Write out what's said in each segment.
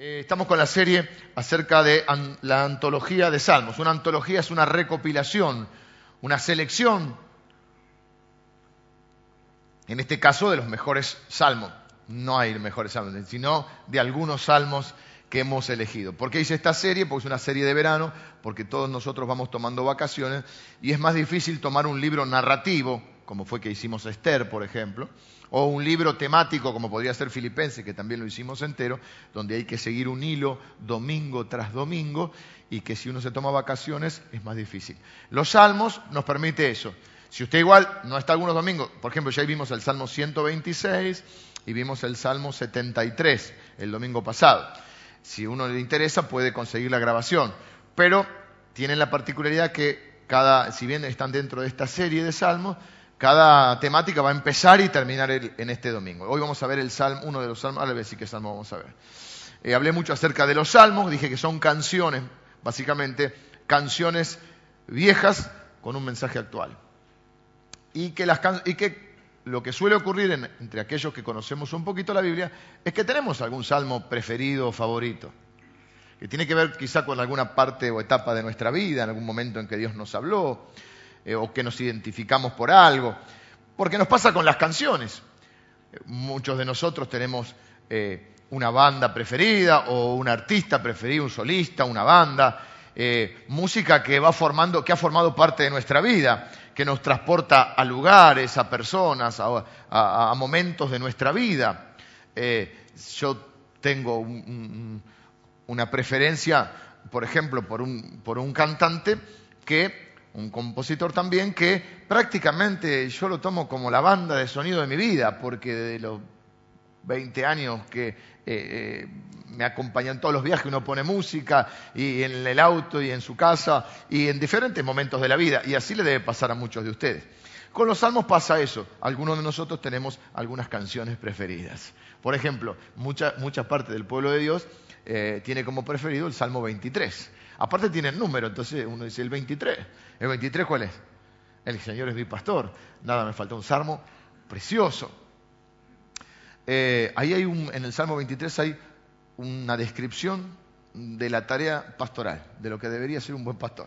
Eh, estamos con la serie acerca de la antología de salmos. Una antología es una recopilación, una selección, en este caso de los mejores salmos. No hay mejores salmos, sino de algunos salmos que hemos elegido. ¿Por qué hice esta serie? Porque es una serie de verano, porque todos nosotros vamos tomando vacaciones y es más difícil tomar un libro narrativo, como fue que hicimos Esther, por ejemplo, o un libro temático, como podría ser Filipenses, que también lo hicimos entero, donde hay que seguir un hilo domingo tras domingo y que si uno se toma vacaciones es más difícil. Los salmos nos permite eso. Si usted igual no está algunos domingos, por ejemplo, ya vimos el Salmo 126 y vimos el Salmo 73 el domingo pasado. Si uno le interesa puede conseguir la grabación, pero tienen la particularidad que cada, si bien están dentro de esta serie de salmos, cada temática va a empezar y terminar en este domingo. Hoy vamos a ver el salmo, uno de los salmos, ahora voy a decir qué salmo vamos a ver. Eh, hablé mucho acerca de los salmos, dije que son canciones, básicamente canciones viejas con un mensaje actual. Y que, las y que lo que suele ocurrir en- entre aquellos que conocemos un poquito la Biblia es que tenemos algún salmo preferido o favorito, que tiene que ver quizá con alguna parte o etapa de nuestra vida, en algún momento en que Dios nos habló, eh, o que nos identificamos por algo, porque nos pasa con las canciones. Muchos de nosotros tenemos eh, una banda preferida o un artista preferido, un solista, una banda, eh, música que va formando, que ha formado parte de nuestra vida, que nos transporta a lugares, a personas, a, momentos de nuestra vida. Yo tengo un- un- una preferencia, por ejemplo, por un, por un cantante que, un compositor también, que prácticamente yo lo tomo como la banda de sonido de mi vida, porque de los 20 años que eh, eh, me acompañan todos los viajes, uno pone música y en el auto y en su casa y en diferentes momentos de la vida, y así le debe pasar a muchos de ustedes. Con los salmos pasa eso, algunos de nosotros tenemos algunas canciones preferidas. Por ejemplo, mucha, mucha parte del pueblo de Dios eh, tiene como preferido el Salmo 23. Aparte tiene el número, entonces uno dice el 23. ¿El 23 cuál es? El Señor es mi pastor. Nada, me falta un salmo precioso. Eh, ahí hay un, en el Salmo 23 hay una descripción de la tarea pastoral, de lo que debería ser un buen pastor,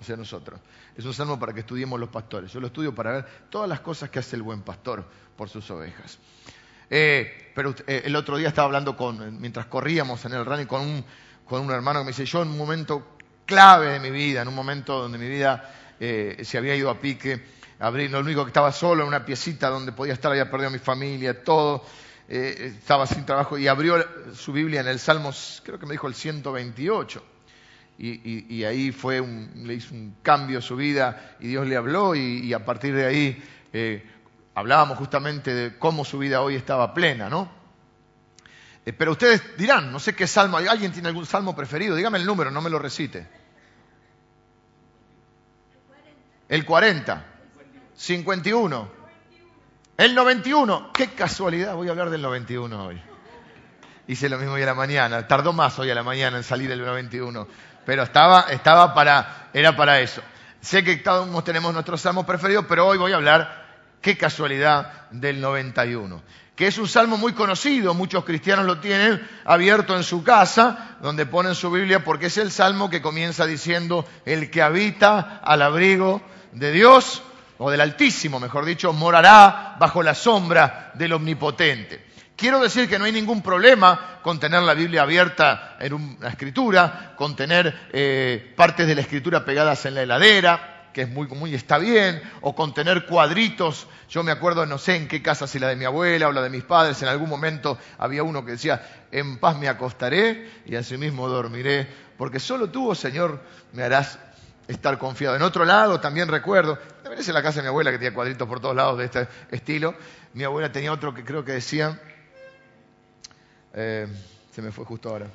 o sea, nosotros. Es un salmo para que estudiemos los pastores. Yo lo estudio para ver todas las cosas que hace el buen pastor por sus ovejas. Eh, pero eh, el otro día estaba hablando con, mientras corríamos en el running con un, con un hermano que me dice, yo en un momento clave de mi vida, en un momento donde mi vida eh, se había ido a pique, abrí, lo único que estaba solo en una piecita donde podía estar, había perdido a mi familia, todo, eh, estaba sin trabajo y abrió su Biblia en el Salmo, creo que me dijo el 128. Y, y- ahí fue un, le hizo un cambio a su vida y Dios le habló y, y a partir de ahí eh, hablábamos justamente de cómo su vida hoy estaba plena, ¿no? Eh, pero ustedes dirán, no sé qué salmo, ¿alguien tiene algún salmo preferido? Dígame el número, no me lo recite. El 40, 51, el 91, qué casualidad, voy a hablar del 91 hoy. Hice lo mismo hoy a la mañana, tardó más hoy a la mañana en salir el 91, pero estaba, estaba para, era para eso. Sé que todos tenemos nuestros salmos preferidos, pero hoy voy a hablar, qué casualidad, del 91, que es un salmo muy conocido, muchos cristianos lo tienen abierto en su casa, donde ponen su Biblia, porque es el salmo que comienza diciendo, el que habita al abrigo de Dios, o del Altísimo, mejor dicho, morará bajo la sombra del Omnipotente. Quiero decir que no hay ningún problema con tener la Biblia abierta en una escritura, con tener eh, partes de la escritura pegadas en la heladera, que es muy común y está bien, o con tener cuadritos. Yo me acuerdo, no sé en qué casa, si la de mi abuela o la de mis padres, en algún momento había uno que decía, en paz me acostaré y asimismo dormiré, porque solo tú, oh Señor, me harás estar confiado. En otro lado también recuerdo, debería ser la casa de mi abuela que tenía cuadritos por todos lados de este estilo, mi abuela tenía otro que creo que decía, eh, se me fue justo ahora,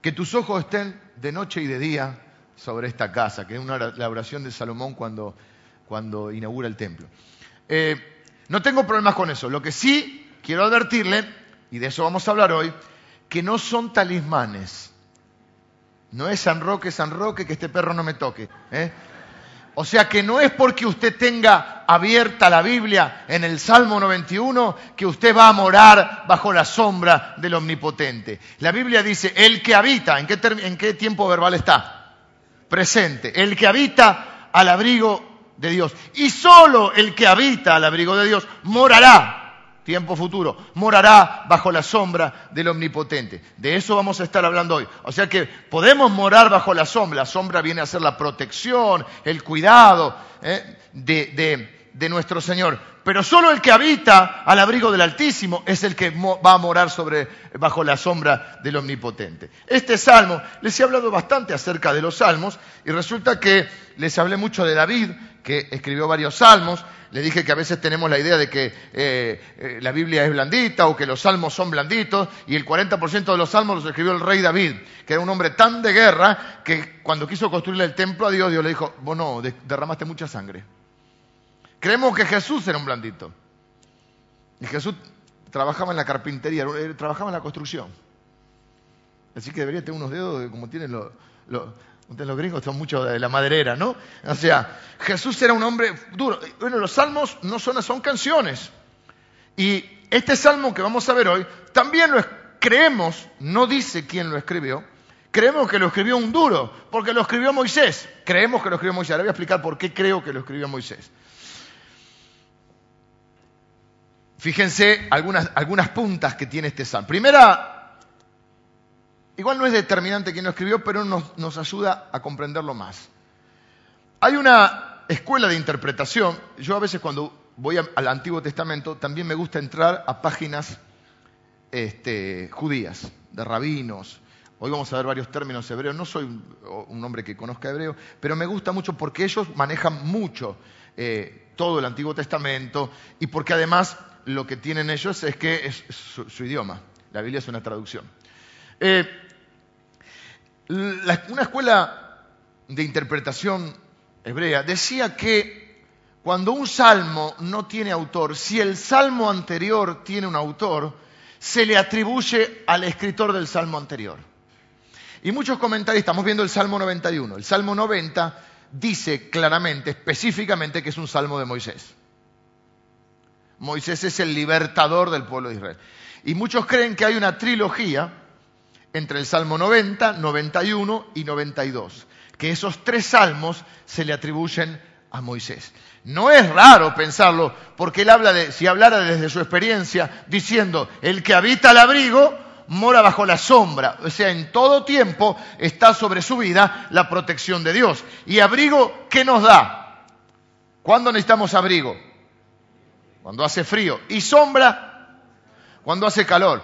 que tus ojos estén de noche y de día sobre esta casa, que es una, la oración de Salomón cuando, inaugura el templo. Eh, no tengo problemas con eso, lo que sí quiero advertirle, y de eso vamos a hablar hoy, que no son talismanes. No es San Roque, San Roque, que este perro no me toque. ¿eh? O sea que no es porque usted tenga abierta la Biblia en el Salmo 91 que usted va a morar bajo la sombra del Omnipotente. La Biblia dice, el que habita, ¿en qué, en qué tiempo verbal está? Presente. El que habita al abrigo de Dios. Y solo el que habita al abrigo de Dios morará tiempo futuro, morará bajo la sombra del Omnipotente. De eso vamos a estar hablando hoy. O sea que podemos morar bajo la sombra. La sombra viene a ser la protección, el cuidado ¿eh? de, nuestro Señor. Pero solo el que habita al abrigo del Altísimo es el que va a morar sobre, bajo la sombra del Omnipotente. Este salmo, les he hablado bastante acerca de los salmos y resulta que les hablé mucho de David, que escribió varios salmos. Le dije que a veces tenemos la idea de que eh, eh, la Biblia es blandita o que los salmos son blanditos y el 40% de los salmos los escribió el rey David, que era un hombre tan de guerra que cuando quiso construir el templo a Dios, Dios le dijo, vos no, derramaste mucha sangre. Creemos que Jesús era un blandito. Y Jesús trabajaba en la carpintería, trabajaba en la construcción. Así que debería tener unos dedos como tienen los los gringos son mucho de la maderera, ¿no? O sea, Jesús era un hombre duro. Bueno, los salmos no son, son canciones. Y este salmo que vamos a ver hoy, también lo creemos, no dice quién lo escribió, creemos que lo escribió un duro, porque lo escribió Moisés. Creemos que lo escribió Moisés. Ahora voy a explicar por qué creo que lo escribió Moisés. Fíjense algunas, algunas puntas que tiene este salmo. Primera Igual no es determinante quién lo escribió, pero nos, ayuda a comprenderlo más. Hay una escuela de interpretación. Yo a veces cuando voy al Antiguo Testamento también me gusta entrar a páginas este, judías, de rabinos. Hoy vamos a ver varios términos hebreos. No soy un hombre que conozca hebreo, pero me gusta mucho porque ellos manejan mucho eh, todo el Antiguo Testamento y porque además lo que tienen ellos es que es su, idioma. La Biblia es una traducción. Eh, una escuela de interpretación hebrea decía que cuando un salmo no tiene autor, si el salmo anterior tiene un autor, se le atribuye al escritor del salmo anterior. Y muchos comentarios, estamos viendo el Salmo 91. El Salmo 90 dice claramente, específicamente, que es un salmo de Moisés. Moisés es el libertador del pueblo de Israel. Y muchos creen que hay una trilogía entre el Salmo 90, 91 y 92, que esos tres salmos se le atribuyen a Moisés. No es raro pensarlo, porque él habla de, si hablara desde su experiencia, diciendo, el que habita el abrigo mora bajo la sombra, o sea, en todo tiempo está sobre su vida la protección de Dios. ¿Y abrigo qué nos da? ¿Cuándo necesitamos abrigo? Cuando hace frío. ¿Y sombra? Cuando hace calor.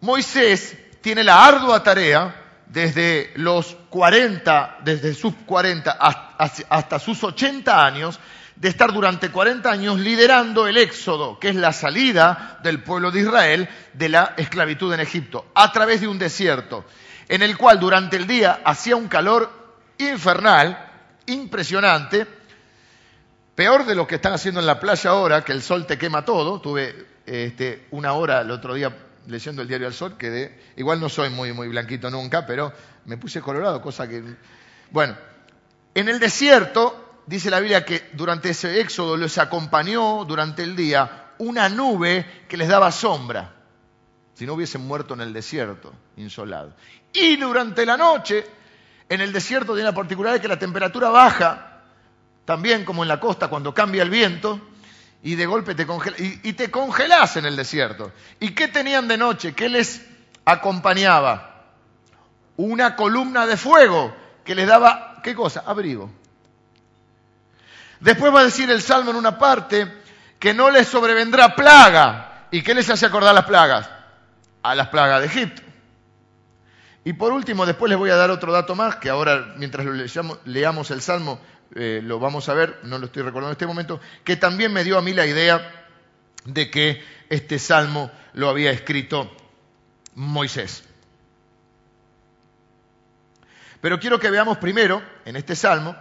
Moisés tiene la ardua tarea desde los 40, desde sus 40 hasta sus 80 años, de estar durante 40 años liderando el éxodo, que es la salida del pueblo de Israel de la esclavitud en Egipto, a través de un desierto, en el cual durante el día hacía un calor infernal, impresionante, peor de lo que están haciendo en la playa ahora, que el sol te quema todo. Tuve este, una hora el otro día leyendo el diario del Sol, que igual no soy muy, muy blanquito nunca, pero me puse colorado, cosa que... Bueno, en el desierto, dice la Biblia que durante ese éxodo les acompañó durante el día una nube que les daba sombra, si no hubiesen muerto en el desierto, insolado. Y durante la noche, en el desierto tiene la particularidad que la temperatura baja, también como en la costa cuando cambia el viento, y de golpe te congelas, y, te congelás en el desierto. ¿Y qué tenían de noche? ¿Qué les acompañaba? Una columna de fuego que les daba, ¿qué cosa? Abrigo. Después va a decir el Salmo en una parte que no les sobrevendrá plaga. ¿Y qué les hace acordar las plagas? A las plagas de Egipto. Y por último, después les voy a dar otro dato más, que ahora mientras leamos, leamos el Salmo eh, lo vamos a ver, no lo estoy recordando en este momento, que también me dio a mí la idea de que este salmo lo había escrito Moisés. Pero quiero que veamos primero, en este salmo,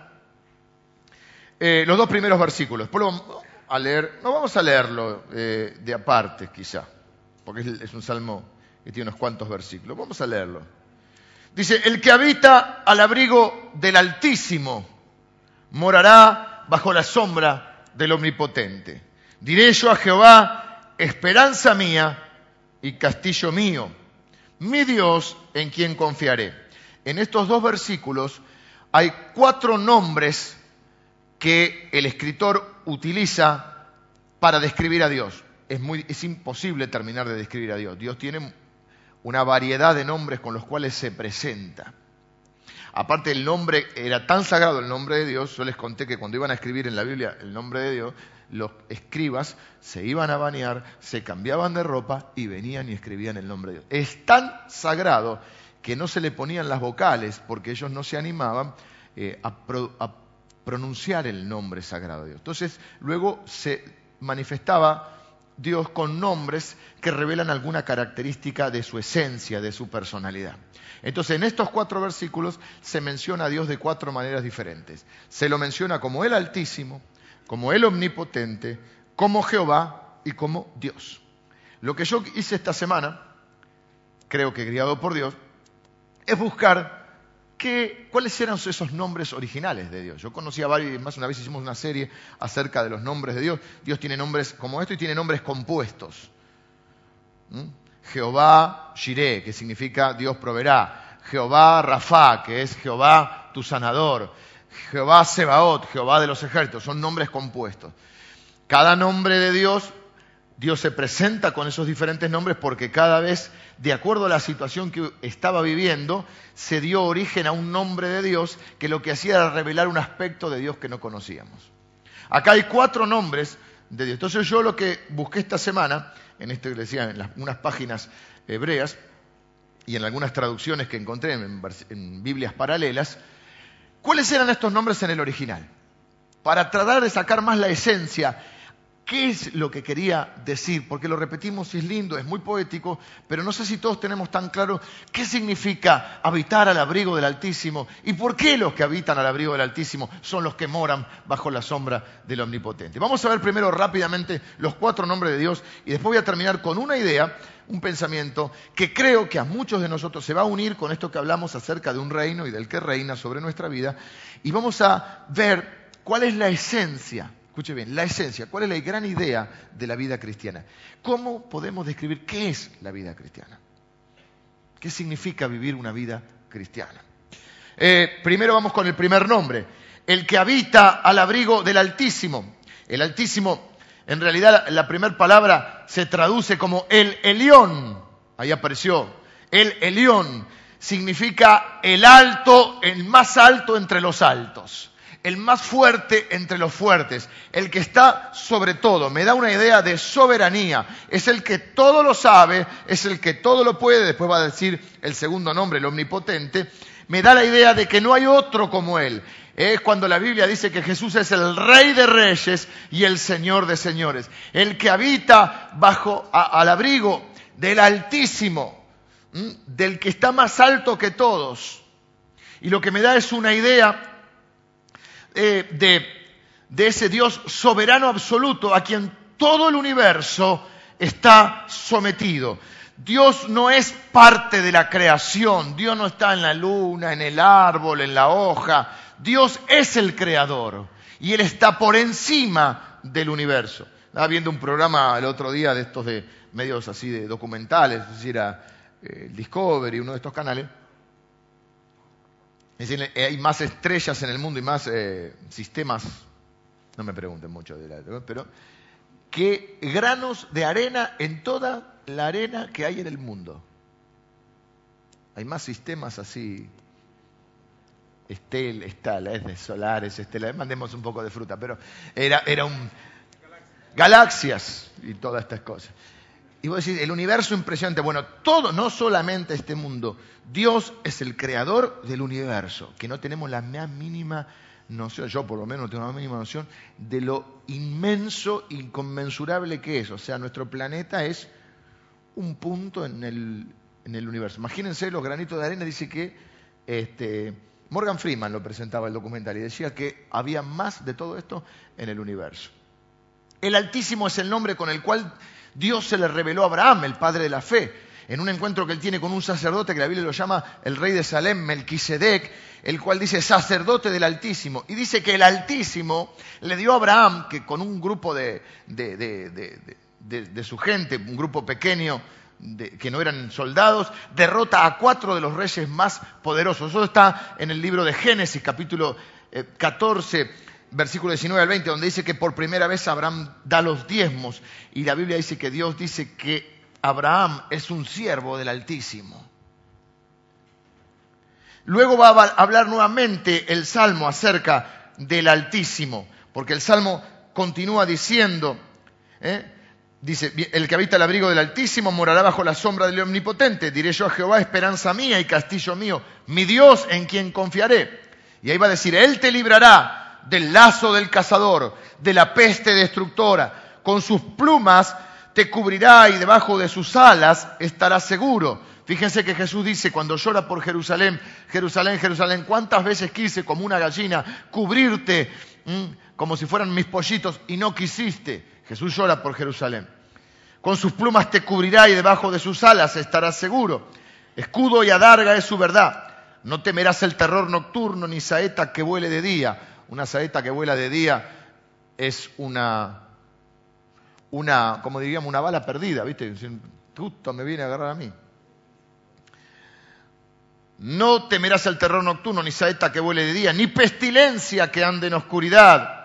eh, los dos primeros versículos. Vamos a leer, no vamos a leerlo eh, de aparte quizá, porque es un salmo que tiene unos cuantos versículos. Vamos a leerlo. Dice, el que habita al abrigo del Altísimo morará bajo la sombra del Omnipotente. Diré yo a Jehová, esperanza mía y castillo mío, mi Dios en quien confiaré. En estos dos versículos hay cuatro nombres que el escritor utiliza para describir a Dios. Es, muy, es imposible terminar de describir a Dios. Dios tiene una variedad de nombres con los cuales se presenta. Aparte el nombre, era tan sagrado el nombre de Dios, yo les conté que cuando iban a escribir en la Biblia el nombre de Dios, los escribas se iban a bañar, se cambiaban de ropa y venían y escribían el nombre de Dios. Es tan sagrado que no se le ponían las vocales porque ellos no se animaban eh, a, a pronunciar el nombre sagrado de Dios. Entonces luego se manifestaba Dios con nombres que revelan alguna característica de su esencia, de su personalidad. Entonces, en estos cuatro versículos se menciona a Dios de cuatro maneras diferentes. Se lo menciona como el Altísimo, como el Omnipotente, como Jehová y como Dios. Lo que yo hice esta semana, creo que guiado por Dios, es buscar cuáles eran esos nombres originales de Dios. Yo conocía varios, más una vez hicimos una serie acerca de los nombres de Dios. Dios tiene nombres como esto y tiene nombres compuestos. ¿Mm? Jehová Shireh, que significa Dios proveerá. Jehová Rafa, que es Jehová tu sanador. Jehová Sebaot, Jehová de los ejércitos, son nombres compuestos. Cada nombre de Dios Dios se presenta con esos diferentes nombres porque cada vez, de acuerdo a la situación que estaba viviendo, se dio origen a un nombre de Dios que lo que hacía era revelar un aspecto de Dios que no conocíamos. Acá hay cuatro nombres de Dios. Entonces yo lo que busqué esta semana, en esto que decía, en unas páginas hebreas y en algunas traducciones que encontré en, en Biblias paralelas, ¿cuáles eran estos nombres en el original? Para tratar de sacar más la esencia ¿Qué es lo que quería decir? Porque lo repetimos es lindo, es muy poético, pero no sé si todos tenemos tan claro qué significa habitar al abrigo del Altísimo y por qué los que habitan al abrigo del Altísimo son los que moran bajo la sombra del Omnipotente. Vamos a ver primero rápidamente los cuatro nombres de Dios y después voy a terminar con una idea, un pensamiento que creo que a muchos de nosotros se va a unir con esto que hablamos acerca de un reino y del que reina sobre nuestra vida y vamos a ver cuál es la esencia Escuche bien, la esencia, ¿cuál es la gran idea de la vida cristiana? ¿Cómo podemos describir qué es la vida cristiana? ¿Qué significa vivir una vida cristiana? Eh, primero vamos con el primer nombre, el que habita al abrigo del Altísimo. El Altísimo, en realidad la primera palabra se traduce como el Elión. Ahí apareció, el Elión significa el alto, el más alto entre los altos el más fuerte entre los fuertes, el que está sobre todo. Me da una idea de soberanía. Es el que todo lo sabe, es el que todo lo puede, después va a decir el segundo nombre, el omnipotente. Me da la idea de que no hay otro como él. Es cuando la Biblia dice que Jesús es el rey de reyes y el señor de señores. El que habita bajo al abrigo del Altísimo, del que está más alto que todos. Y lo que me da es una idea eh, de, ese Dios soberano absoluto a quien todo el universo está sometido. Dios no es parte de la creación, Dios no está en la luna, en el árbol, en la hoja, Dios es el creador y Él está por encima del universo. Estaba viendo un programa el otro día de estos de medios así de documentales, es decir, era eh, Discovery, uno de estos canales, es eh, hay más estrellas en el mundo y más eh, sistemas, no me pregunten mucho de la, pero que granos de arena en toda la arena que hay en el mundo. Hay más sistemas así, estel, estales, de solares, estelas, mandemos un poco de fruta, pero era, era un... Galaxias y todas estas cosas. Y vos decís, el universo impresionante. Bueno, todo, no solamente este mundo. Dios es el creador del universo, que no tenemos la más mínima noción, yo por lo menos no tengo la mínima noción, de lo inmenso, inconmensurable que es. O sea, nuestro planeta es un punto en el, en el universo. Imagínense los granitos de arena, dice que este, Morgan Freeman lo presentaba el documental y decía que había más de todo esto en el universo. El Altísimo es el nombre con el cual Dios se le reveló a Abraham, el padre de la fe. en un encuentro que él tiene con un sacerdote que la Biblia lo llama el rey de Salem, Melquisedec, el cual dice sacerdote del Altísimo. Y dice que el Altísimo le dio a Abraham, que con un grupo de, su gente, un grupo pequeño, que no eran soldados, derrota a cuatro de los reyes más poderosos. Eso está en el libro de Génesis, capítulo 14, eh, versículo 19 al 20, donde dice que por primera vez Abraham da los diezmos. Y la Biblia dice que Dios dice que Abraham es un siervo del Altísimo. Luego va a hablar nuevamente el Salmo acerca del Altísimo, porque el Salmo continúa diciendo, ¿eh? Dice, el que habita el abrigo del Altísimo morará bajo la sombra del Omnipotente. Diré yo a Jehová, esperanza mía y castillo mío, mi Dios en quien confiaré. Y ahí va a decir, Él te librará del lazo del cazador, de la peste destructora. Con sus plumas te cubrirá y debajo de sus alas estarás seguro. Fíjense que Jesús dice, cuando llora por Jerusalén, Jerusalén, Jerusalén, ¿cuántas veces quise como una gallina cubrirte como si fueran mis pollitos y no quisiste? Jesús llora por Jerusalén. Con sus plumas te cubrirá y debajo de sus alas estarás seguro. Escudo y adarga es su verdad. No temerás el terror nocturno ni saeta que vuele de día. Una saeta que vuela de día es una, una como diríamos, una bala perdida, ¿viste? Justo me viene a agarrar a mí. No temerás el terror nocturno, ni saeta que vuele de día, ni pestilencia que ande en oscuridad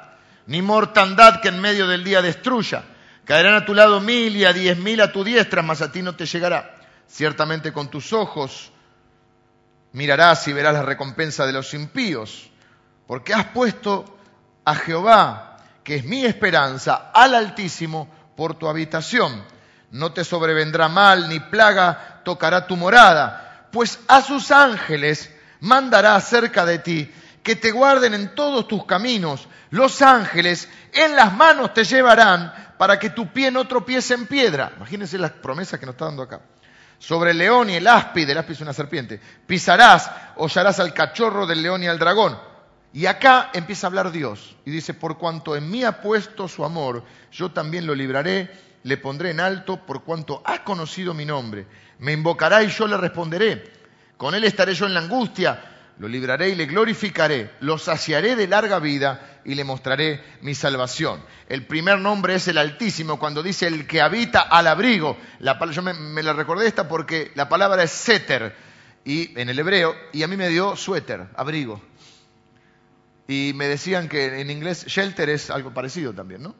ni mortandad que en medio del día destruya. Caerán a tu lado mil y a diez mil a tu diestra, mas a ti no te llegará. Ciertamente con tus ojos mirarás y verás la recompensa de los impíos, porque has puesto a Jehová, que es mi esperanza, al Altísimo, por tu habitación. No te sobrevendrá mal, ni plaga tocará tu morada, pues a sus ángeles mandará cerca de ti que te guarden en todos tus caminos. Los ángeles en las manos te llevarán para que tu pie no tropiece en piedra. Imagínense las promesas que nos está dando acá. Sobre el león y el áspide, el áspide es una serpiente, pisarás, hollarás al cachorro del león y al dragón. Y acá empieza a hablar Dios y dice, por cuanto en mí ha puesto su amor, yo también lo libraré, le pondré en alto, por cuanto ha conocido mi nombre. Me invocará y yo le responderé. Con él estaré yo en la angustia lo libraré y le glorificaré, lo saciaré de larga vida y le mostraré mi salvación. El primer nombre es el Altísimo, cuando dice el que habita al abrigo. yo me, me, la recordé esta porque la palabra es seter y, en el hebreo, y a mí me dio suéter, abrigo. Y me decían que en inglés shelter es algo parecido también, ¿no?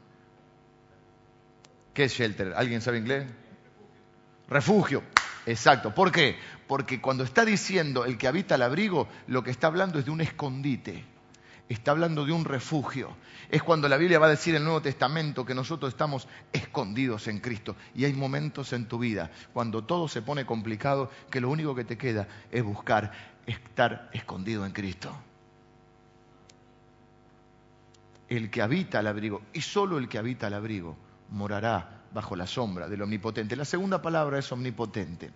¿Qué es shelter? ¿Alguien sabe inglés? Refugio. Exacto. ¿Por qué? Porque cuando está diciendo el que habita el abrigo, lo que está hablando es de un escondite. Está hablando de un refugio. Es cuando la Biblia va a decir en el Nuevo Testamento que nosotros estamos escondidos en Cristo. Y hay momentos en tu vida cuando todo se pone complicado que lo único que te queda es buscar estar escondido en Cristo. El que habita el abrigo, y solo el que habita el abrigo, morará bajo la sombra del omnipotente. La segunda palabra es omnipotente.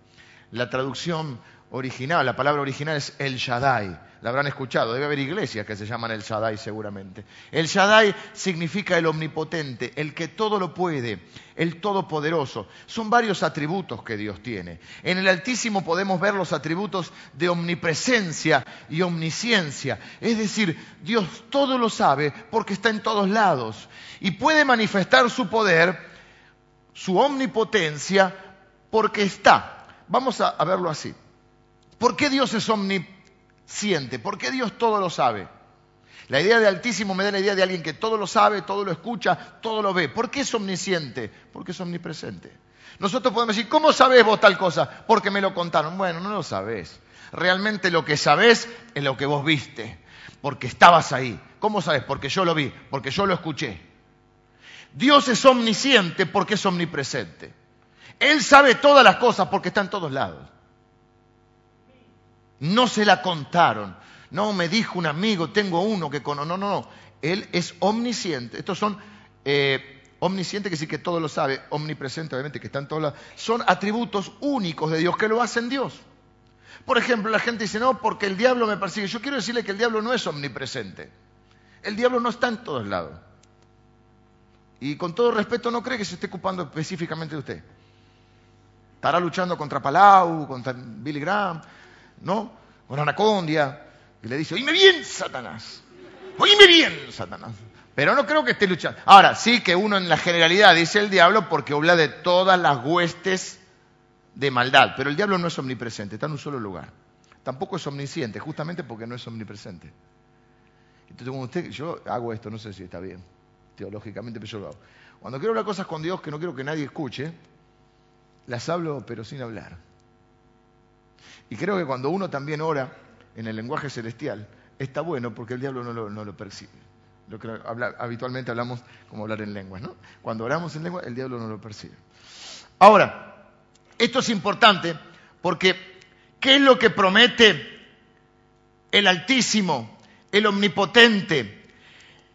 La traducción original, la palabra original es El Shaddai. La habrán escuchado, debe haber iglesias que se llaman El Shaddai seguramente. El Shaddai significa el omnipotente, el que todo lo puede, el todopoderoso. Son varios atributos que Dios tiene. En el Altísimo podemos ver los atributos de omnipresencia y omnisciencia. Es decir, Dios todo lo sabe porque está en todos lados y puede manifestar su poder su omnipotencia porque está. Vamos a, verlo así. ¿Por qué Dios es omnisciente? ¿Por qué Dios todo lo sabe? La idea de Altísimo me da la idea de alguien que todo lo sabe, todo lo escucha, todo lo ve. ¿Por qué es omnisciente? Porque es omnipresente. Nosotros podemos decir, ¿cómo sabes vos tal cosa? Porque me lo contaron. Bueno, no lo sabés. Realmente lo que sabés es lo que vos viste, porque estabas ahí. ¿Cómo sabes? Porque yo lo vi, porque yo lo escuché. Dios es omnisciente porque es omnipresente. Él sabe todas las cosas porque está en todos lados. No se la contaron. No, me dijo un amigo, tengo uno que conoce. No, no, no. Él es omnisciente. Estos son eh, omnisciente, que sí que todo lo sabe. Omnipresente, obviamente, que está en todos lados. Son atributos únicos de Dios que lo hacen Dios. Por ejemplo, la gente dice, no, porque el diablo me persigue. Yo quiero decirle que el diablo no es omnipresente. El diablo no está en todos lados. Y con todo respeto, no cree que se esté ocupando específicamente de usted. Estará luchando contra Palau, contra Billy Graham, ¿no? Con Anacondia. Y le dice, oíme bien, Satanás. Oíme bien, Satanás. Pero no creo que esté luchando. Ahora, sí que uno en la generalidad dice el diablo porque habla de todas las huestes de maldad. Pero el diablo no es omnipresente, está en un solo lugar. Tampoco es omnisciente, justamente porque no es omnipresente. Entonces, como usted, yo hago esto, no sé si está bien, teológicamente, pero yo lo hago. Cuando quiero hablar cosas con Dios que no quiero que nadie escuche, las hablo pero sin hablar. Y creo que cuando uno también ora en el lenguaje celestial, está bueno porque el diablo no lo, percibe. Lo que habitualmente hablamos como hablar en lenguas, ¿no? Cuando oramos en lengua, el diablo no lo percibe. Ahora, esto es importante porque ¿qué es lo que promete el Altísimo, el Omnipotente?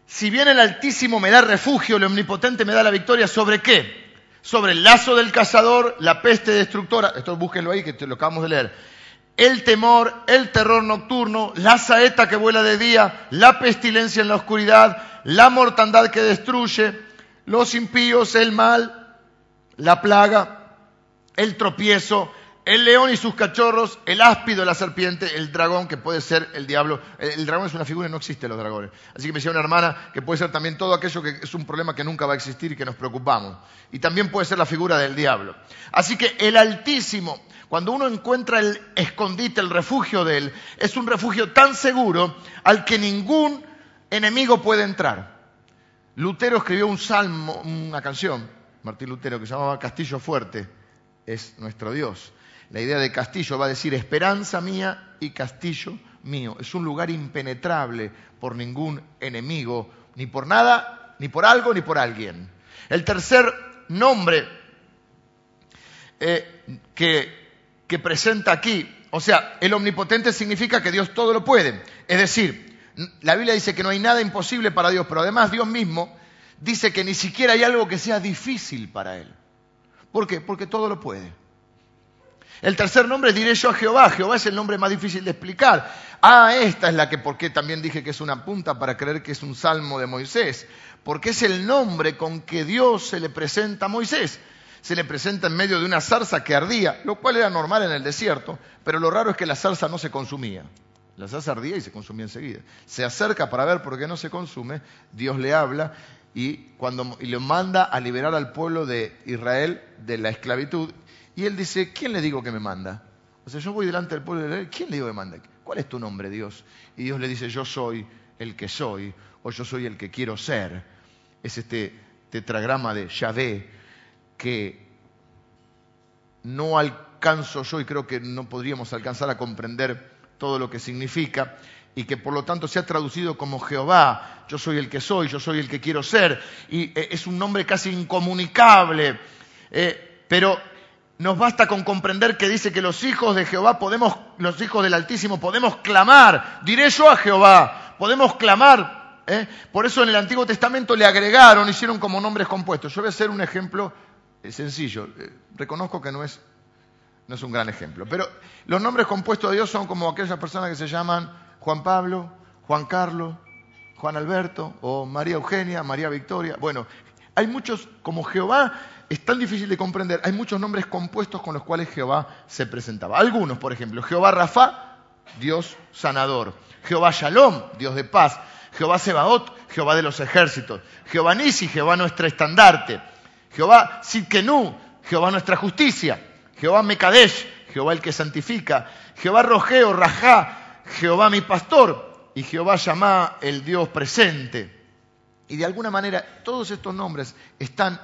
Si bien el Altísimo me da refugio, el Omnipotente me da la victoria, ¿sobre qué? Sobre el lazo del cazador, la peste destructora, esto búsquenlo ahí que lo acabamos de leer, el temor, el terror nocturno, la saeta que vuela de día, la pestilencia en la oscuridad, la mortandad que destruye, los impíos, el mal, la plaga, el tropiezo, el león y sus cachorros, el áspido, la serpiente, el dragón, que puede ser el diablo. El dragón es una figura y no existen los dragones. Así que me decía una hermana que puede ser también todo aquello que es un problema que nunca va a existir y que nos preocupamos. Y también puede ser la figura del diablo. Así que el Altísimo cuando uno encuentra el escondite, el refugio de Él, es un refugio tan seguro al que ningún enemigo puede entrar. Lutero escribió un salmo, una canción, Martín Lutero, que se llamaba Castillo Fuerte, es nuestro Dios. La idea de castillo va a decir esperanza mía y castillo mío. Es un lugar impenetrable por ningún enemigo, ni por nada, ni por algo, ni por alguien. El tercer nombre eh, que que presenta aquí. O sea, el omnipotente significa que Dios todo lo puede. Es decir, la Biblia dice que no hay nada imposible para Dios, pero además Dios mismo dice que ni siquiera hay algo que sea difícil para Él. ¿Por qué? Porque todo lo puede. El tercer nombre diré yo a Jehová. Jehová es el nombre más difícil de explicar. Ah, esta es la que, ¿por qué también dije que es una punta para creer que es un salmo de Moisés? Porque es el nombre con que Dios se le presenta a Moisés se le presenta en medio de una zarza que ardía, lo cual era normal en el desierto, pero lo raro es que la zarza no se consumía. La zarza ardía y se consumía enseguida. Se acerca para ver por qué no se consume, Dios le habla y, cuando, y le manda a liberar al pueblo de Israel de la esclavitud. Y él dice, ¿quién le digo que me manda? O sea, yo voy delante del pueblo de Israel, ¿quién le digo que me manda? ¿Cuál es tu nombre, Dios? Y Dios le dice, yo soy el que soy, o yo soy el que quiero ser. Es este tetragrama de Yahvé, que no alcanzo yo y creo que no podríamos alcanzar a comprender todo lo que significa y que por lo tanto se ha traducido como Jehová, yo soy el que soy, yo soy el que quiero ser, y eh, es un nombre casi incomunicable, eh, pero nos basta con comprender que dice que los hijos de Jehová podemos, los hijos del Altísimo podemos clamar, diré yo a Jehová, podemos clamar, ¿eh? por eso en el Antiguo Testamento le agregaron, hicieron como nombres compuestos. Yo voy a hacer un ejemplo es sencillo. Eh, reconozco que no es, no es un gran ejemplo. Pero los nombres compuestos de Dios son como aquellas personas que se llaman Juan Pablo, Juan Carlos, Juan Alberto o María Eugenia, María Victoria. Bueno, hay muchos, como Jehová es tan difícil de comprender, hay muchos nombres compuestos con los cuales Jehová se presentaba. Algunos, por ejemplo, Jehová Rafa, Dios sanador. Jehová Shalom, Dios de paz. Jehová Sebaot, Jehová de los ejércitos. Jehová Nisi, Jehová nuestro estandarte. Jehová Sidkenu, Jehová nuestra justicia, Jehová Mekadesh, Jehová el que santifica, Jehová Rogeo, Rajá, Jehová mi pastor, y Jehová Yamá, el Dios presente. Y de alguna manera todos estos nombres están,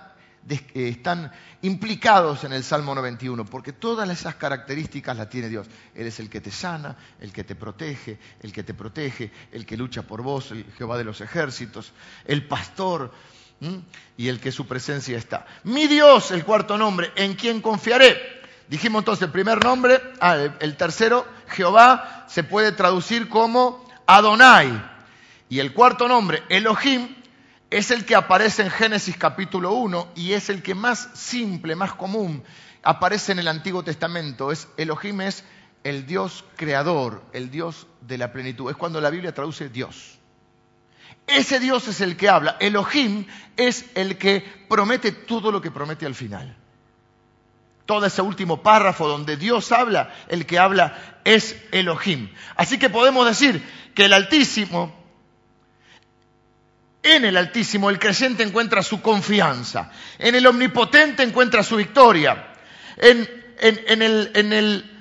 eh, están implicados en el Salmo 91, porque todas esas características las tiene Dios. Él es el que te sana, el que te protege, el que te protege, el que lucha por vos, el Jehová de los ejércitos, el pastor, y el que su presencia está. Mi Dios, el cuarto nombre, ¿en quién confiaré? Dijimos entonces el primer nombre, ah, el tercero, Jehová, se puede traducir como Adonai. Y el cuarto nombre, Elohim, es el que aparece en Génesis capítulo 1 y es el que más simple, más común aparece en el Antiguo Testamento. Es, Elohim es el Dios creador, el Dios de la plenitud. Es cuando la Biblia traduce Dios. Ese Dios es el que habla. Elohim es el que promete todo lo que promete al final. todo ese último párrafo donde Dios habla, el que habla es Elohim. Así que podemos decir que el Altísimo, en el Altísimo el creyente encuentra su confianza, en el Omnipotente encuentra su victoria, en, el, el,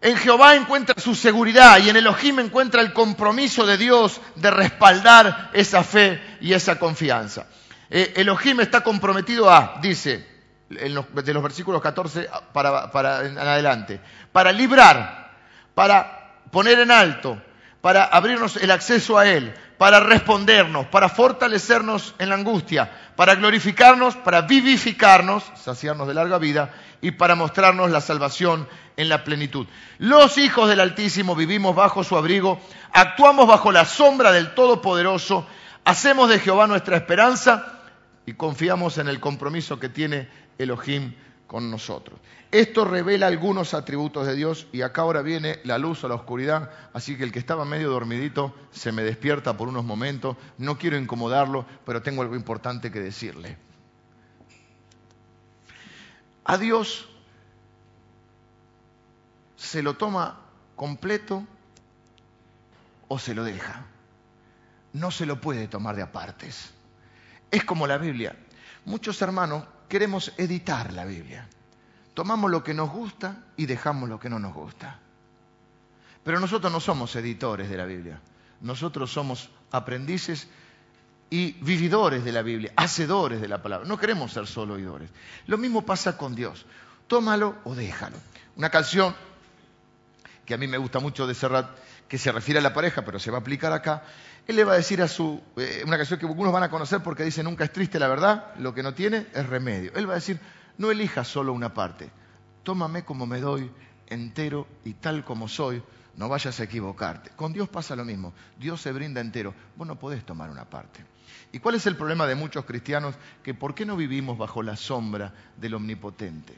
en Jehová encuentra su seguridad y en Elohim encuentra el compromiso de Dios de respaldar esa fe y esa confianza. Eh, Elohim está comprometido a, dice, de los versículos 14 para, en adelante, para librar, para poner en alto, para abrirnos el acceso a Él, para respondernos, para fortalecernos en la angustia, para glorificarnos, para vivificarnos, saciarnos de larga vida y para mostrarnos la salvación en la plenitud. Los hijos del Altísimo vivimos bajo su abrigo, actuamos bajo la sombra del Todopoderoso, hacemos de Jehová nuestra esperanza y confiamos en el compromiso que tiene Elohim con nosotros. Esto revela algunos atributos de Dios y acá ahora viene la luz o la oscuridad, así que el que estaba medio dormidito se me despierta por unos momentos, no quiero incomodarlo, pero tengo algo importante que decirle. A Dios se lo toma completo o se lo deja. No se lo puede tomar de apartes. Es como la Biblia. Muchos hermanos queremos editar la Biblia. Tomamos lo que nos gusta y dejamos lo que no nos gusta. Pero nosotros no somos editores de la Biblia. Nosotros somos aprendices y vividores de la Biblia, hacedores de la palabra. No queremos ser solo oidores. Lo mismo pasa con Dios. Tómalo o déjalo. Una canción que a mí me gusta mucho de Serrat, que se refiere a la pareja, pero se va a aplicar acá, él le va a decir a su, eh, una canción que algunos van a conocer porque dice, nunca es triste la verdad, lo que no tiene es remedio. Él va a decir, no elijas solo una parte, tómame como me doy, entero y tal como soy, no vayas a equivocarte. Con Dios pasa lo mismo, Dios se brinda entero, vos no podés tomar una parte. ¿Y cuál es el problema de muchos cristianos? Que ¿por qué no vivimos bajo la sombra del Omnipotente?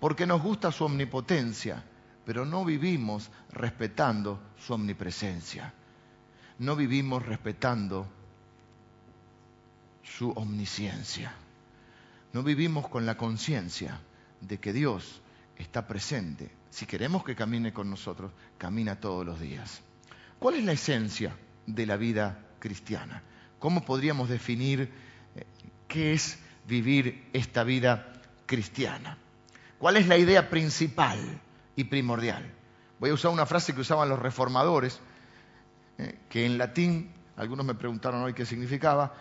Porque nos gusta su omnipotencia, pero no vivimos respetando su omnipresencia no vivimos respetando su omnisciencia. No vivimos con la conciencia de que Dios está presente. Si queremos que camine con nosotros, camina todos los días. ¿Cuál es la esencia de la vida cristiana? ¿Cómo podríamos definir eh, qué es vivir esta vida cristiana? ¿Cuál es la idea principal y primordial? Voy a usar una frase que usaban los reformadores eh, que en latín, algunos me preguntaron hoy qué significaba,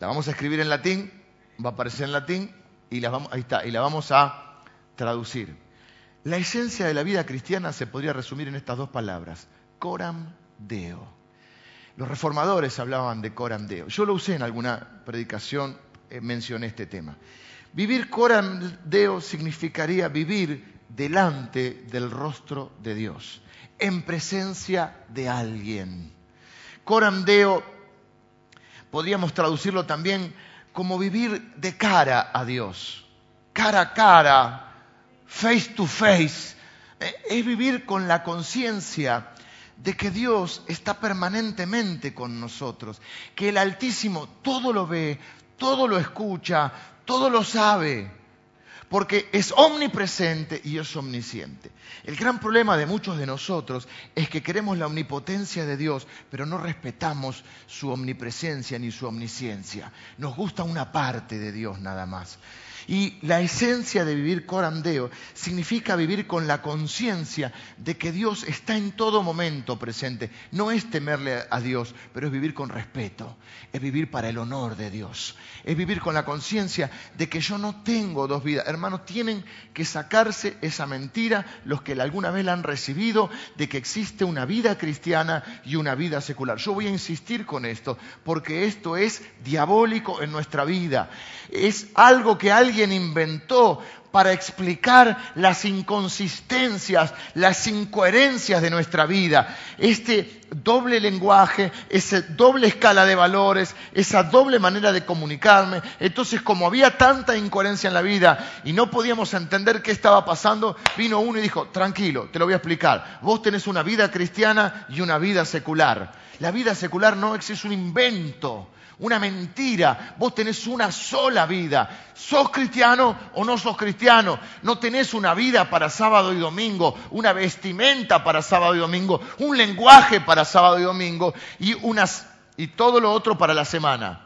la vamos a escribir en latín, va a aparecer en latín y la vamos, ahí está, y la vamos a traducir. La esencia de la vida cristiana se podría resumir en estas dos palabras, coram deo. Los reformadores hablaban de coram deo. Yo lo usé en alguna predicación, eh, mencioné este tema. Vivir coram deo significaría vivir delante del rostro de Dios en presencia de alguien. Coram Deo podríamos traducirlo también como vivir de cara a Dios, cara a cara, face to face. Eh, es vivir con la conciencia de que Dios está permanentemente con nosotros, que el Altísimo todo lo ve, todo lo escucha, todo lo sabe porque es omnipresente y es omnisciente. El gran problema de muchos de nosotros es que queremos la omnipotencia de Dios, pero no respetamos su omnipresencia ni su omnisciencia. Nos gusta una parte de Dios nada más. Y la esencia de vivir corandeo significa vivir con la conciencia de que Dios está en todo momento presente. No es temerle a Dios, pero es vivir con respeto, es vivir para el honor de Dios, es vivir con la conciencia de que yo no tengo dos vidas. Hermanos, tienen que sacarse esa mentira los que alguna vez la han recibido de que existe una vida cristiana y una vida secular. Yo voy a insistir con esto porque esto es diabólico en nuestra vida. Es algo que alguien alguien inventó para explicar las inconsistencias, las incoherencias de nuestra vida. Este doble lenguaje, esa doble escala de valores, esa doble manera de comunicarme. Entonces, como había tanta incoherencia en la vida y no podíamos entender qué estaba pasando, vino uno y dijo, tranquilo, te lo voy a explicar. Vos tenés una vida cristiana y una vida secular. La vida secular no es un invento una mentira. Vos tenés una sola vida. ¿Sos cristiano o no sos cristiano? No tenés una vida para sábado y domingo, una vestimenta para sábado y domingo, un lenguaje para sábado y domingo y, unas, y todo lo otro para la semana.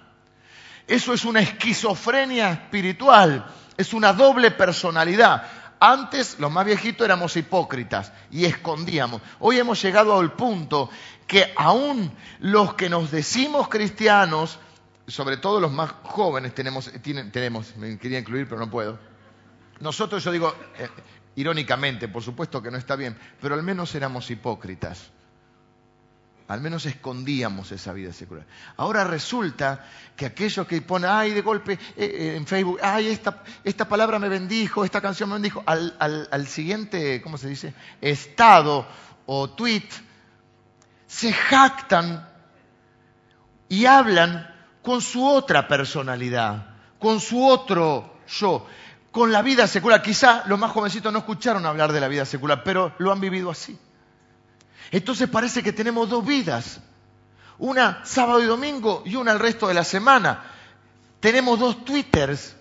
Eso es una esquizofrenia espiritual, es una doble personalidad. Antes los más viejitos éramos hipócritas y escondíamos. Hoy hemos llegado al punto que aún los que nos decimos cristianos, sobre todo los más jóvenes, tenemos, tenemos me quería incluir pero no puedo. Nosotros, yo digo, eh, irónicamente, por supuesto que no está bien, pero al menos éramos hipócritas. Al menos escondíamos esa vida secular. Ahora resulta que aquellos que ponen, ay, de golpe eh, eh, en Facebook, ay, esta, palabra me bendijo, esta canción me bendijo, al, al siguiente, ¿cómo se dice? Estado o tweet, se jactan y hablan con su otra personalidad, con su otro yo, con la vida secular. Quizá los más jovencitos no escucharon hablar de la vida secular, pero lo han vivido así. Entonces parece que tenemos dos vidas, una sábado y domingo y una el resto de la semana. Tenemos dos Twitters,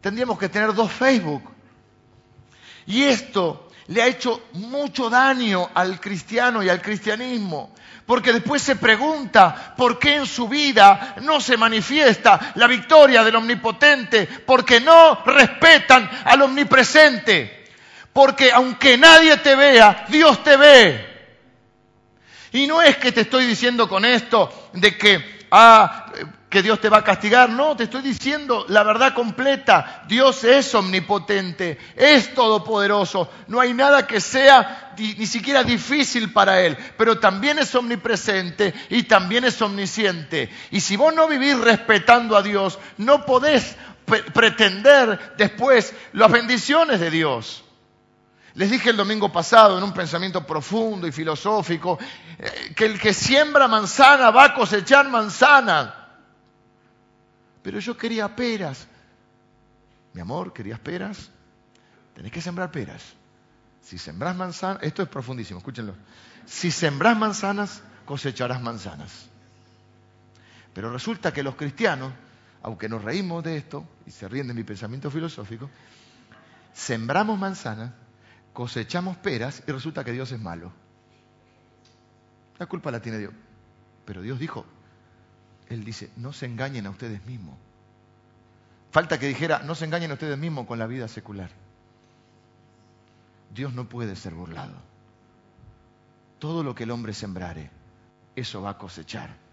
tendríamos que tener dos Facebook. Y esto le ha hecho mucho daño al cristiano y al cristianismo. Porque después se pregunta por qué en su vida no se manifiesta la victoria del omnipotente, porque no respetan al omnipresente. Porque aunque nadie te vea, Dios te ve. Y no es que te estoy diciendo con esto de que, ah, que Dios te va a castigar. No, te estoy diciendo la verdad completa. Dios es omnipotente, es todopoderoso. No hay nada que sea ni siquiera difícil para Él, pero también es omnipresente y también es omnisciente. Y si vos no vivís respetando a Dios, no podés pretender después las bendiciones de Dios. Les dije el domingo pasado en un pensamiento profundo y filosófico eh, que el que siembra manzana va a cosechar manzana. Pero yo quería peras. Mi amor, ¿querías peras? Tenés que sembrar peras. Si sembrás manzanas, esto es profundísimo, escúchenlo. Si sembrás manzanas, cosecharás manzanas. Pero resulta que los cristianos, aunque nos reímos de esto, y se ríen de mi pensamiento filosófico, sembramos manzanas cosechamos peras y resulta que Dios es malo. La culpa la tiene Dios. Pero Dios dijo, Él dice, no se engañen a ustedes mismos. Falta que dijera, no se engañen a ustedes mismos con la vida secular. Dios no puede ser burlado. Todo lo que el hombre sembrare, eso va a cosechar.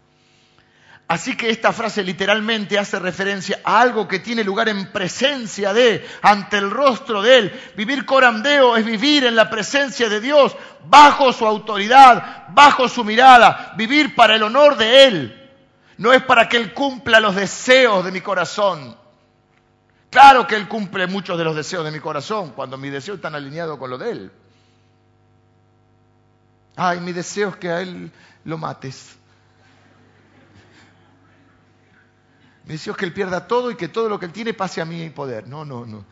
Así que esta frase literalmente hace referencia a algo que tiene lugar en presencia de, ante el rostro de Él. Vivir corandeo es vivir en la presencia de Dios, bajo su autoridad, bajo su mirada, vivir para el honor de Él. No es para que Él cumpla los deseos de mi corazón. Claro que Él cumple muchos de los deseos de mi corazón, cuando mis deseos están alineados con los de Él. Ay, mi deseo es que a Él lo mates. Mi es que Él pierda todo y que todo lo que Él tiene pase a mi poder. No, no, no.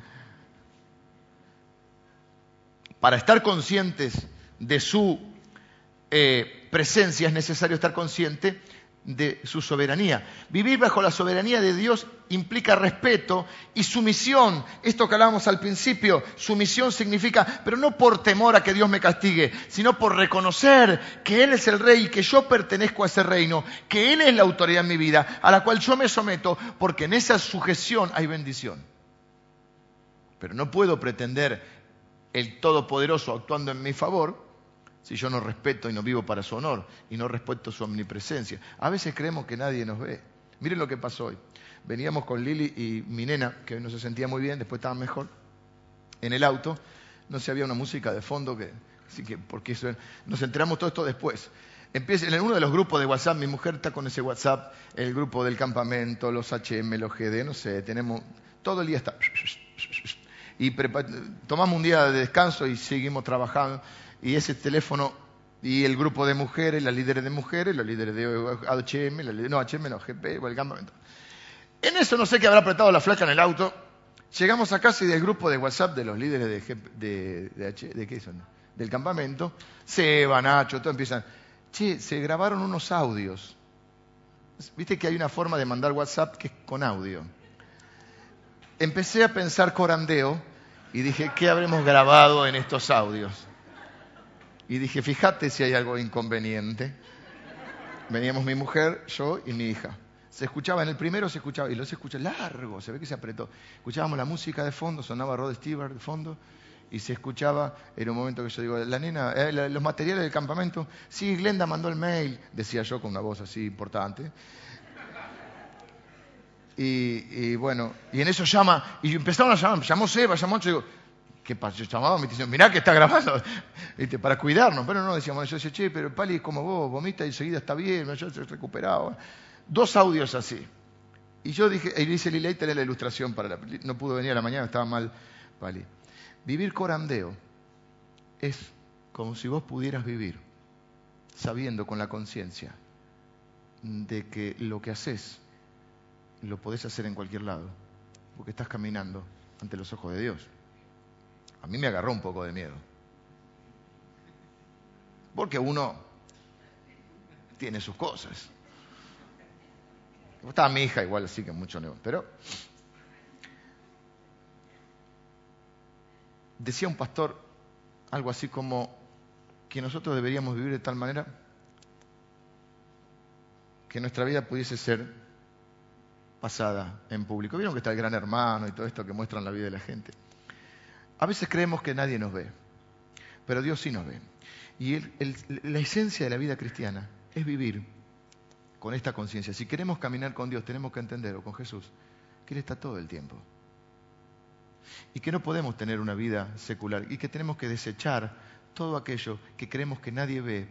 Para estar conscientes de su eh, presencia es necesario estar consciente de su soberanía. Vivir bajo la soberanía de Dios implica respeto y sumisión. Esto que hablábamos al principio, sumisión significa, pero no por temor a que Dios me castigue, sino por reconocer que Él es el rey y que yo pertenezco a ese reino, que Él es la autoridad en mi vida, a la cual yo me someto, porque en esa sujeción hay bendición. Pero no puedo pretender el Todopoderoso actuando en mi favor si yo no respeto y no vivo para su honor y no respeto su omnipresencia. A veces creemos que nadie nos ve. Miren lo que pasó hoy. Veníamos con Lili y mi nena, que no se sentía muy bien, después estaba mejor, en el auto. No sé, había una música de fondo que, así que, porque eso, nos enteramos todo esto después. Empieza, en uno de los grupos de WhatsApp, mi mujer está con ese WhatsApp, el grupo del campamento, los HM, los GD, no sé, tenemos, todo el día está. Y tomamos un día de descanso y seguimos trabajando y ese teléfono y el grupo de mujeres, las líderes de mujeres, los líderes de HM, no, HM no, GP, el campamento. En eso no sé qué habrá apretado la flaca en el auto. Llegamos a casa y del grupo de WhatsApp de los líderes de, de, de, qué son? del campamento, Seba, Nacho, todo empiezan, che, se grabaron unos audios. viste que hay una forma de mandar WhatsApp que es con audio. Empecé a pensar corandeo y dije, ¿qué habremos grabado en estos audios? Y dije, fíjate si hay algo inconveniente. Veníamos mi mujer, yo y mi hija. Se escuchaba, en el primero se escuchaba, y lo se escucha largo, se ve que se apretó. Escuchábamos la música de fondo, sonaba Rod Stewart de fondo, y se escuchaba, en un momento que yo digo, la nena, eh, los materiales del campamento, sí, Glenda mandó el mail, decía yo con una voz así importante. Y, bueno, y en eso llama, y empezaron a llamar, llamó Seba, llamó yo digo, ¿qué pasa? Yo llamaba, me dicen, mirá que está grabando, para cuidarnos, pero no, decíamos, yo decía, che, pero Pali es como vos, vomita y enseguida está bien, yo estoy recuperado. Dos audios así. Y yo dije, y dice Lilei, tenés la ilustración para la, no pudo venir a la mañana, estaba mal Pali. Vivir corandeo es como si vos pudieras vivir sabiendo con la conciencia de que lo que haces lo podés hacer en cualquier lado, porque estás caminando ante los ojos de Dios. A mí me agarró un poco de miedo. Porque uno tiene sus cosas. Estaba mi hija igual, así que mucho negocio. Pero decía un pastor algo así como que nosotros deberíamos vivir de tal manera que nuestra vida pudiese ser pasada en público. Vieron que está el gran hermano y todo esto que muestran la vida de la gente. A veces creemos que nadie nos ve, pero Dios sí nos ve. Y la esencia de la vida cristiana es vivir con esta conciencia. Si queremos caminar con Dios, tenemos que entender, o con Jesús, que Él está todo el tiempo. Y que no podemos tener una vida secular y que tenemos que desechar todo aquello que creemos que nadie ve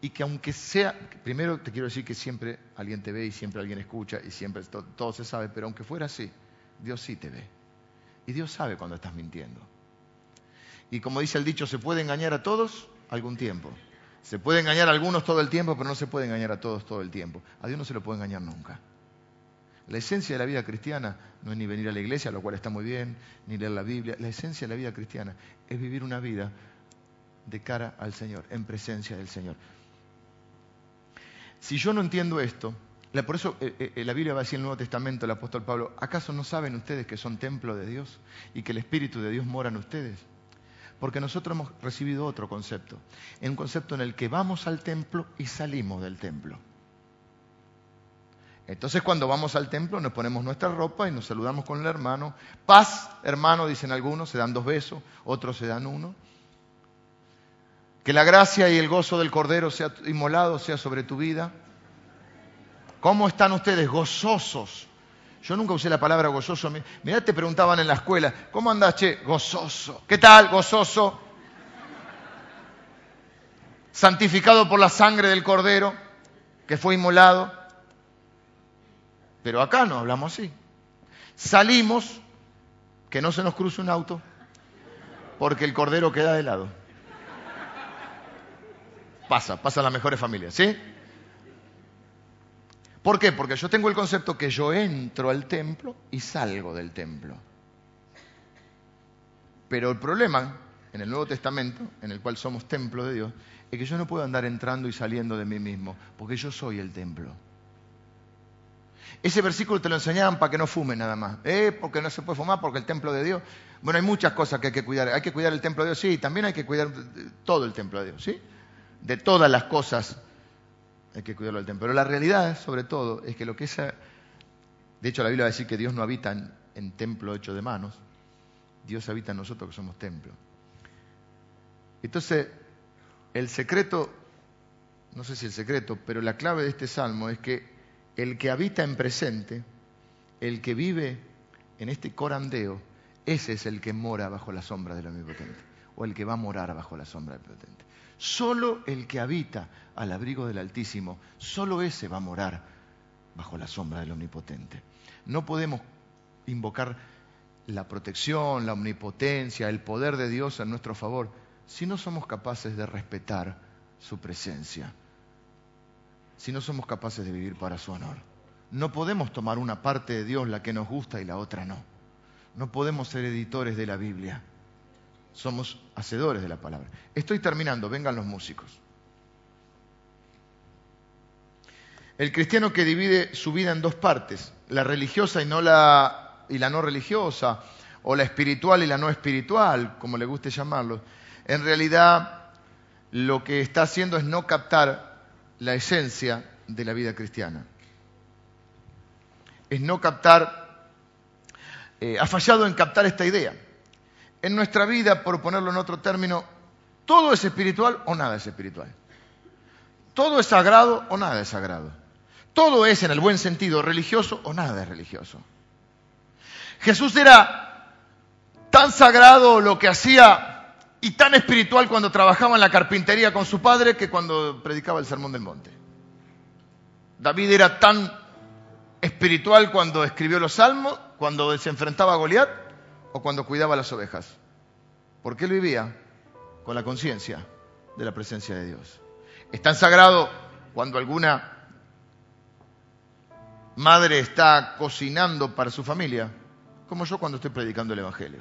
y que aunque sea, primero te quiero decir que siempre alguien te ve y siempre alguien escucha y siempre todo, todo se sabe, pero aunque fuera así, Dios sí te ve. Y Dios sabe cuando estás mintiendo. Y como dice el dicho, se puede engañar a todos algún tiempo. Se puede engañar a algunos todo el tiempo, pero no se puede engañar a todos todo el tiempo. A Dios no se lo puede engañar nunca. La esencia de la vida cristiana no es ni venir a la iglesia, lo cual está muy bien, ni leer la Biblia. La esencia de la vida cristiana es vivir una vida de cara al Señor, en presencia del Señor. Si yo no entiendo esto, por eso eh, eh, la Biblia va a decir en el Nuevo Testamento, el apóstol Pablo, ¿acaso no saben ustedes que son templo de Dios y que el Espíritu de Dios mora en ustedes? Porque nosotros hemos recibido otro concepto, un concepto en el que vamos al templo y salimos del templo. Entonces cuando vamos al templo nos ponemos nuestra ropa y nos saludamos con el hermano. Paz, hermano, dicen algunos, se dan dos besos, otros se dan uno. Que la gracia y el gozo del Cordero sea inmolado, sea sobre tu vida. ¿Cómo están ustedes gozosos yo nunca usé la palabra gozoso. Mirá, te preguntaban en la escuela, ¿cómo andás, che? Gozoso. ¿Qué tal, gozoso? Santificado por la sangre del Cordero que fue inmolado. Pero acá no hablamos así. Salimos, que no se nos cruce un auto, porque el Cordero queda de lado. Pasa, pasa en las mejores familias, ¿sí? ¿Por qué? Porque yo tengo el concepto que yo entro al templo y salgo del templo. Pero el problema en el Nuevo Testamento, en el cual somos templo de Dios, es que yo no puedo andar entrando y saliendo de mí mismo, porque yo soy el templo. Ese versículo te lo enseñaban para que no fume nada más. ¿Eh? Porque no se puede fumar, porque el templo de Dios. Bueno, hay muchas cosas que hay que cuidar. Hay que cuidar el templo de Dios, sí, también hay que cuidar todo el templo de Dios, ¿sí? De todas las cosas hay que cuidarlo del templo. Pero la realidad, sobre todo, es que lo que es... De hecho, la Biblia va a decir que Dios no habita en, en templo hecho de manos. Dios habita en nosotros que somos templo. Entonces, el secreto, no sé si el secreto, pero la clave de este salmo es que el que habita en presente, el que vive en este corandeo, ese es el que mora bajo la sombra del Omnipotente, o el que va a morar bajo la sombra del Omnipotente. Solo el que habita al abrigo del Altísimo, solo ese va a morar bajo la sombra del Omnipotente. No podemos invocar la protección, la omnipotencia, el poder de Dios en nuestro favor si no somos capaces de respetar su presencia, si no somos capaces de vivir para su honor. No podemos tomar una parte de Dios, la que nos gusta, y la otra no. No podemos ser editores de la Biblia somos hacedores de la palabra. Estoy terminando, vengan los músicos. El cristiano que divide su vida en dos partes, la religiosa y, no la, y la no religiosa, o la espiritual y la no espiritual, como le guste llamarlo, en realidad lo que está haciendo es no captar la esencia de la vida cristiana. Es no captar, eh, ha fallado en captar esta idea. En nuestra vida, por ponerlo en otro término, todo es espiritual o nada es espiritual. Todo es sagrado o nada es sagrado. Todo es, en el buen sentido, religioso o nada es religioso. Jesús era tan sagrado lo que hacía y tan espiritual cuando trabajaba en la carpintería con su padre que cuando predicaba el Sermón del Monte. David era tan espiritual cuando escribió los salmos, cuando se enfrentaba a Goliat o cuando cuidaba las ovejas. Porque él vivía con la conciencia de la presencia de Dios. Es tan sagrado cuando alguna madre está cocinando para su familia, como yo cuando estoy predicando el Evangelio.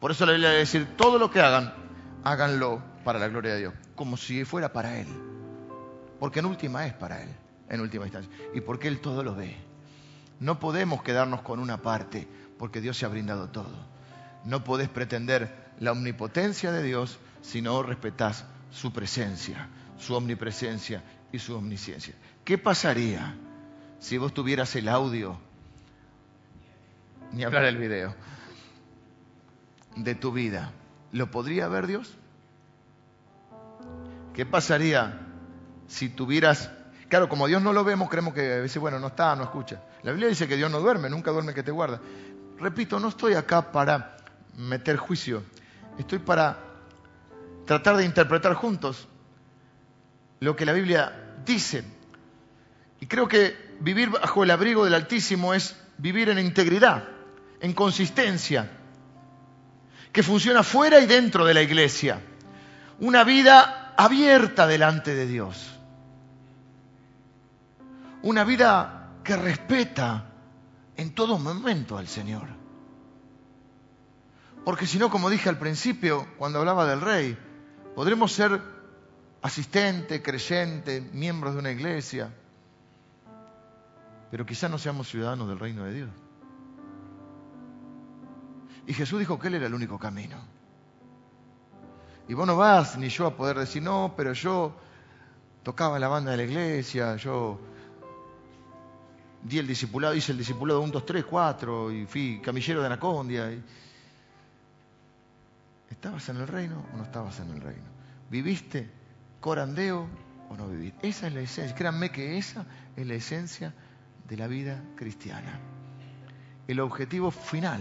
Por eso la Biblia debe decir, todo lo que hagan, háganlo para la gloria de Dios, como si fuera para Él. Porque en última es para Él, en última instancia. Y porque Él todo lo ve. No podemos quedarnos con una parte, porque Dios se ha brindado todo. No podés pretender la omnipotencia de Dios si no respetás su presencia, su omnipresencia y su omnisciencia. ¿Qué pasaría si vos tuvieras el audio, ni hablar el video, de tu vida? ¿Lo podría ver Dios? ¿Qué pasaría si tuvieras... Claro, como Dios no lo vemos, creemos que a veces, bueno, no está, no escucha. La Biblia dice que Dios no duerme, nunca duerme que te guarda. Repito, no estoy acá para meter juicio, estoy para tratar de interpretar juntos lo que la Biblia dice. Y creo que vivir bajo el abrigo del Altísimo es vivir en integridad, en consistencia, que funciona fuera y dentro de la iglesia. Una vida abierta delante de Dios. Una vida que respeta en todo momento al Señor. Porque si no, como dije al principio, cuando hablaba del rey, podremos ser asistente, creyente, miembros de una iglesia, pero quizás no seamos ciudadanos del reino de Dios. Y Jesús dijo que Él era el único camino. Y vos no vas ni yo a poder decir, no, pero yo tocaba la banda de la iglesia, yo di el discipulado, hice el discipulado 1, 2, 3, 4, y fui camillero de Anacondia. ¿Estabas en el reino o no estabas en el reino? ¿Viviste corandeo o no viviste? Esa es la esencia. Créanme que esa es la esencia de la vida cristiana. El objetivo final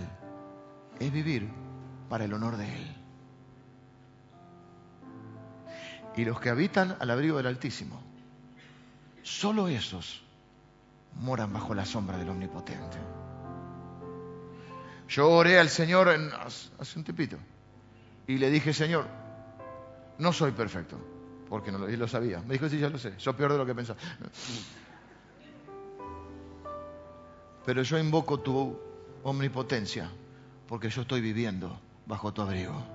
es vivir para el honor de Él. Y los que habitan al abrigo del Altísimo, solo esos moran bajo la sombra del Omnipotente. Yo oré al Señor hace un tipito y le dije, Señor, no soy perfecto, porque no lo, lo sabía. Me dijo, sí, ya lo sé, soy peor de lo que pensaba. Pero yo invoco tu omnipotencia, porque yo estoy viviendo bajo tu abrigo.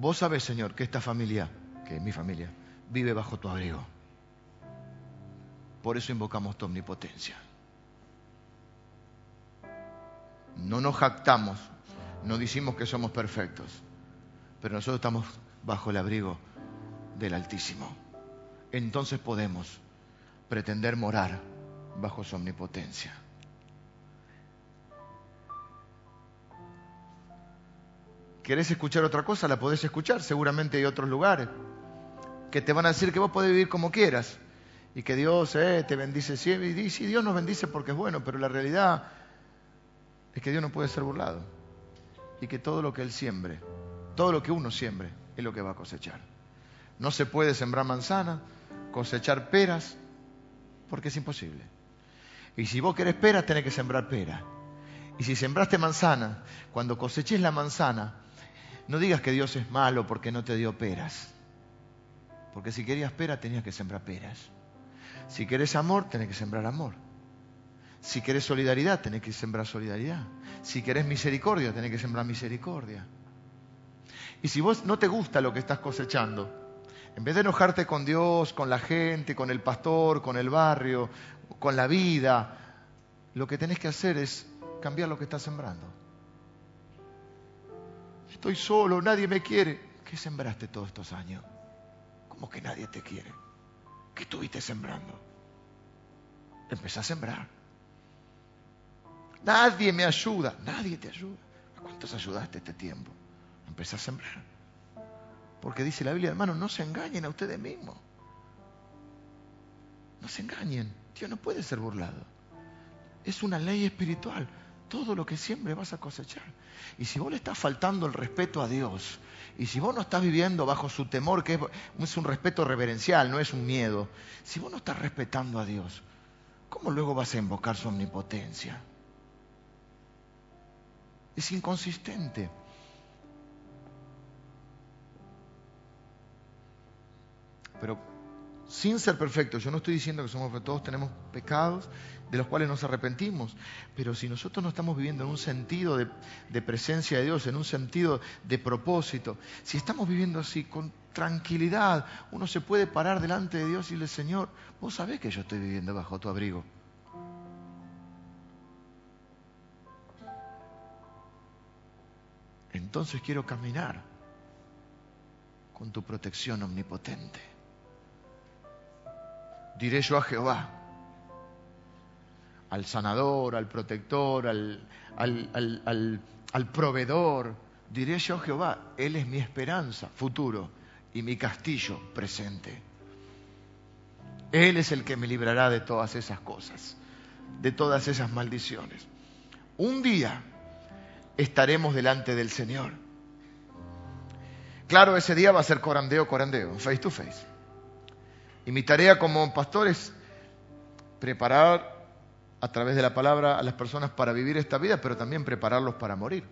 Vos sabés, Señor, que esta familia, que es mi familia, vive bajo tu abrigo. Por eso invocamos tu omnipotencia. No nos jactamos, no decimos que somos perfectos, pero nosotros estamos bajo el abrigo del Altísimo. Entonces podemos pretender morar bajo su omnipotencia. ¿Querés escuchar otra cosa? La podés escuchar. Seguramente hay otros lugares que te van a decir que vos podés vivir como quieras y que Dios eh, te bendice siempre. Y sí, Dios nos bendice porque es bueno, pero la realidad es que Dios no puede ser burlado. Y que todo lo que Él siembre, todo lo que uno siembre, es lo que va a cosechar. No se puede sembrar manzana, cosechar peras, porque es imposible. Y si vos querés peras, tenés que sembrar pera. Y si sembraste manzana, cuando coseches la manzana, no digas que Dios es malo porque no te dio peras. Porque si querías peras, tenías que sembrar peras. Si querés amor, tenés que sembrar amor. Si querés solidaridad, tenés que sembrar solidaridad. Si querés misericordia, tenés que sembrar misericordia. Y si vos no te gusta lo que estás cosechando, en vez de enojarte con Dios, con la gente, con el pastor, con el barrio, con la vida, lo que tenés que hacer es cambiar lo que estás sembrando. Estoy solo, nadie me quiere. ¿Qué sembraste todos estos años? ¿Cómo que nadie te quiere? ¿Qué estuviste sembrando? Empecé a sembrar. Nadie me ayuda, nadie te ayuda. ¿A cuántos ayudaste este tiempo? Empecé a sembrar. Porque dice la Biblia, hermano, no se engañen a ustedes mismos. No se engañen. Dios no puede ser burlado. Es una ley espiritual. Todo lo que siempre vas a cosechar. Y si vos le estás faltando el respeto a Dios, y si vos no estás viviendo bajo su temor, que es un respeto reverencial, no es un miedo, si vos no estás respetando a Dios, ¿cómo luego vas a invocar su omnipotencia? Es inconsistente. Pero sin ser perfectos, yo no estoy diciendo que somos todos tenemos pecados de los cuales nos arrepentimos, pero si nosotros no estamos viviendo en un sentido de, presencia de Dios, en un sentido de propósito, si estamos viviendo así con tranquilidad, uno se puede parar delante de Dios y decirle, Señor, vos sabés que yo estoy viviendo bajo tu abrigo. Entonces quiero caminar con tu protección omnipotente. Diré yo a Jehová, al sanador, al protector, al, al, al, proveedor. Diré yo Jehová, Él es mi esperanza, futuro, y mi castillo, presente. Él es el que me librará de todas esas cosas, de todas esas maldiciones. Un día estaremos delante del Señor. Claro, ese día va a ser corandeo, corandeo, face to face. Y mi tarea como pastor es preparar a través de la palabra a las personas para vivir esta vida, pero también prepararlos para morir.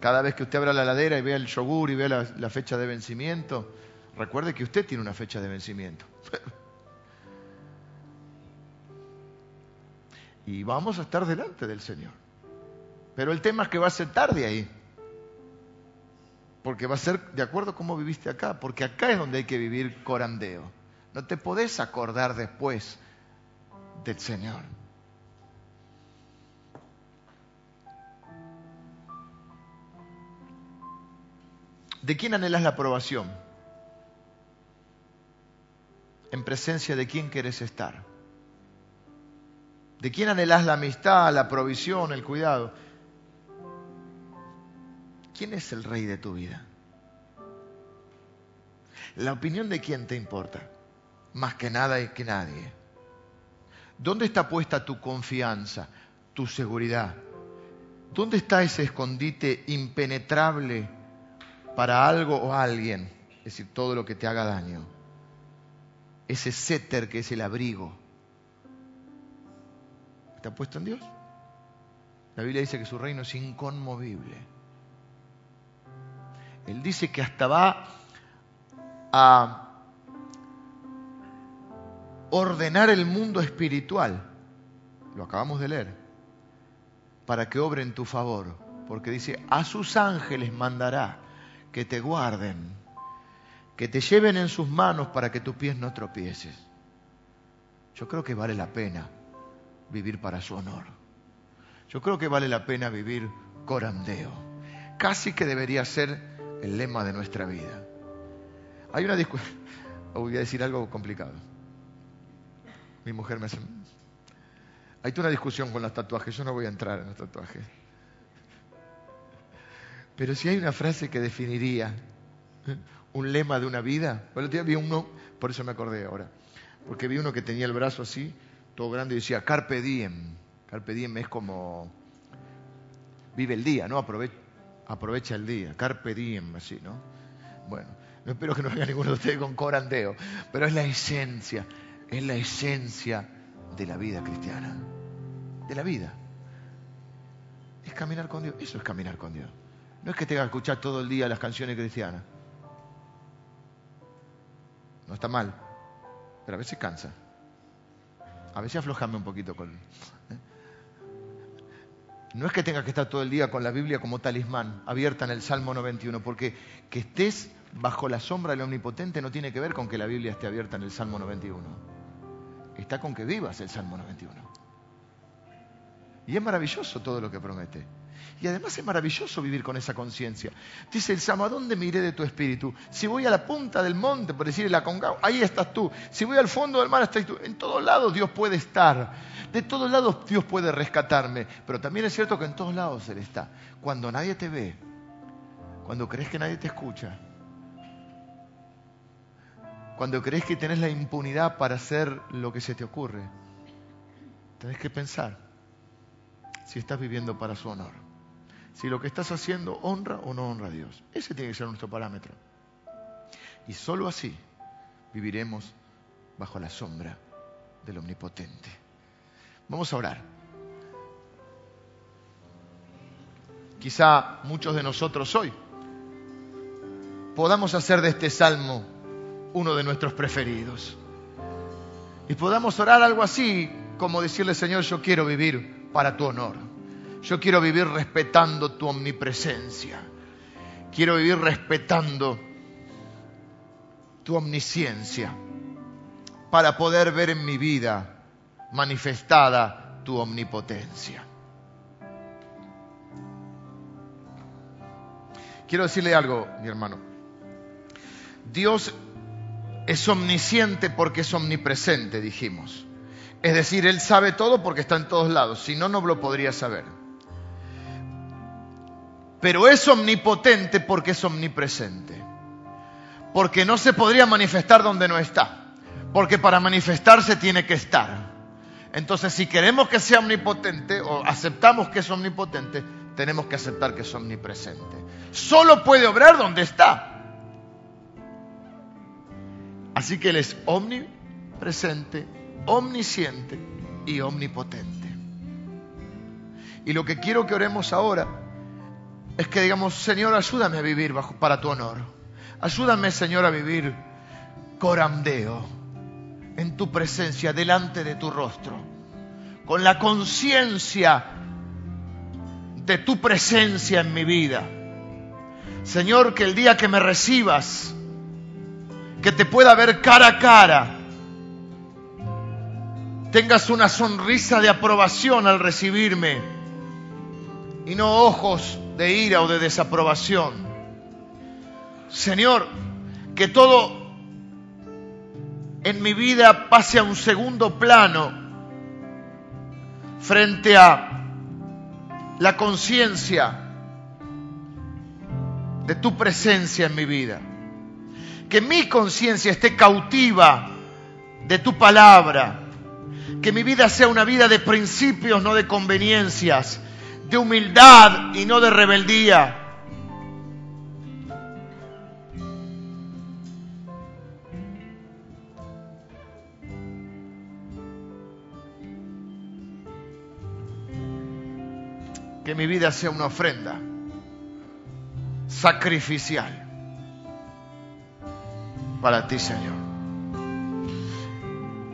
Cada vez que usted abra la ladera y vea el yogur y vea la, fecha de vencimiento, recuerde que usted tiene una fecha de vencimiento. y vamos a estar delante del Señor. Pero el tema es que va a ser tarde ahí. Porque va a ser de acuerdo a cómo viviste acá. Porque acá es donde hay que vivir corandeo. No te podés acordar después del Señor. ¿De quién anhelas la aprobación? En presencia de quién quieres estar. ¿De quién anhelas la amistad, la provisión, el cuidado? ¿Quién es el rey de tu vida? La opinión de quién te importa, más que nada y que nadie. ¿Dónde está puesta tu confianza, tu seguridad? ¿Dónde está ese escondite impenetrable para algo o alguien? Es decir, todo lo que te haga daño. Ese céter que es el abrigo. ¿Está puesto en Dios? La Biblia dice que su reino es inconmovible. Él dice que hasta va a ordenar el mundo espiritual. Lo acabamos de leer. Para que obre en tu favor. Porque dice, a sus ángeles mandará que te guarden, que te lleven en sus manos para que tus pies no tropieces. Yo creo que vale la pena vivir para su honor. Yo creo que vale la pena vivir corandeo. Casi que debería ser el lema de nuestra vida. Hay una discusión, voy a decir algo complicado. Mi mujer me hace... Hay una discusión con los tatuajes, yo no voy a entrar en los tatuajes. Pero si hay una frase que definiría un lema de una vida, bueno, día vi uno, por eso me acordé ahora, porque vi uno que tenía el brazo así, todo grande, y decía, carpe diem. Carpe diem es como, vive el día, ¿no? Aprovecha aprovecha el día, carpe diem, así, ¿no? Bueno, no espero que no haga ninguno de ustedes con corandeo, pero es la esencia, es la esencia de la vida cristiana, de la vida. Es caminar con Dios, eso es caminar con Dios. No es que tenga que escuchar todo el día las canciones cristianas. No está mal, pero a veces cansa. A veces aflojame un poquito con... ¿eh? No es que tengas que estar todo el día con la Biblia como talismán, abierta en el Salmo 91, porque que estés bajo la sombra del Omnipotente no tiene que ver con que la Biblia esté abierta en el Salmo 91. Está con que vivas el Salmo 91. Y es maravilloso todo lo que promete. Y además es maravilloso vivir con esa conciencia. Dice el Salmo, ¿a dónde miré de tu espíritu? Si voy a la punta del monte, por decir la Congao, ahí estás tú. Si voy al fondo del mar, estás tú. En todos lados Dios puede estar. De todos lados Dios puede rescatarme. Pero también es cierto que en todos lados Él está. Cuando nadie te ve, cuando crees que nadie te escucha, cuando crees que tenés la impunidad para hacer lo que se te ocurre, tenés que pensar si estás viviendo para su honor si lo que estás haciendo honra o no honra a Dios. Ese tiene que ser nuestro parámetro. Y sólo así viviremos bajo la sombra del Omnipotente. Vamos a orar. Quizá muchos de nosotros hoy podamos hacer de este salmo uno de nuestros preferidos. Y podamos orar algo así como decirle, Señor, yo quiero vivir para tu honor. Yo quiero vivir respetando tu omnipresencia. Quiero vivir respetando tu omnisciencia para poder ver en mi vida manifestada tu omnipotencia. Quiero decirle algo, mi hermano. Dios es omnisciente porque es omnipresente, dijimos. Es decir, Él sabe todo porque está en todos lados, si no, no lo podría saber pero es omnipotente porque es omnipresente. Porque no se podría manifestar donde no está. Porque para manifestarse tiene que estar. Entonces, si queremos que sea omnipotente o aceptamos que es omnipotente, tenemos que aceptar que es omnipresente. Solo puede obrar donde está. Así que Él es omnipresente, omnisciente y omnipotente. Y lo que quiero que oremos ahora es que digamos, Señor, ayúdame a vivir bajo, para tu honor. Ayúdame, Señor, a vivir corandeo en tu presencia, delante de tu rostro, con la conciencia de tu presencia en mi vida. Señor, que el día que me recibas, que te pueda ver cara a cara, tengas una sonrisa de aprobación al recibirme y no ojos de ira o de desaprobación. Señor, que todo en mi vida pase a un segundo plano frente a la conciencia de tu presencia en mi vida. Que mi conciencia esté cautiva de tu palabra. Que mi vida sea una vida de principios, no de conveniencias de humildad y no de rebeldía. Que mi vida sea una ofrenda sacrificial para ti, Señor.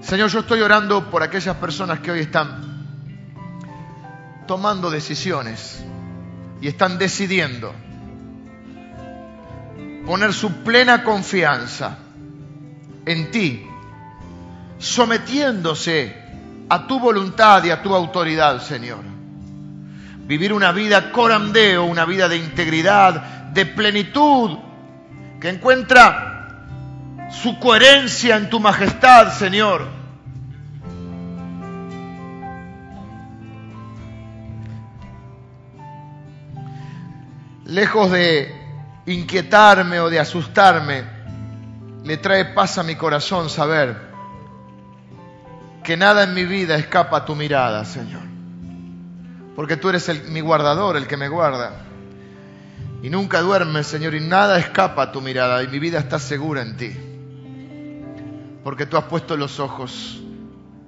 Señor, yo estoy orando por aquellas personas que hoy están tomando decisiones y están decidiendo poner su plena confianza en ti, sometiéndose a tu voluntad y a tu autoridad, Señor. Vivir una vida corandeo, una vida de integridad, de plenitud, que encuentra su coherencia en tu majestad, Señor lejos de inquietarme o de asustarme, le trae paz a mi corazón saber que nada en mi vida escapa a tu mirada, Señor. Porque tú eres mi guardador, el que me guarda. Y nunca duermes, Señor, y nada escapa a tu mirada, y mi vida está segura en ti porque tú has puesto los ojos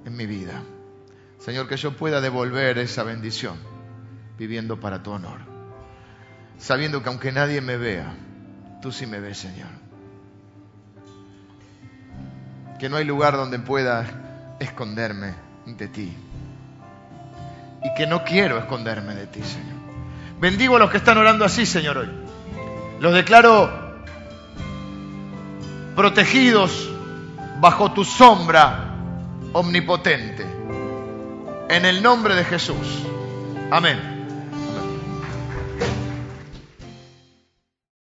en mi vida. Señor, que yo pueda devolver esa bendición viviendo para tu honor, sabiendo que aunque nadie me vea, tú sí me ves, Señor. Que no hay lugar donde pueda esconderme de ti. Y que no quiero esconderme de ti, Señor. Bendigo a los que están orando así, Señor, hoy. Los declaro protegidos bajo tu sombra omnipotente. En el nombre de Jesús. Amén.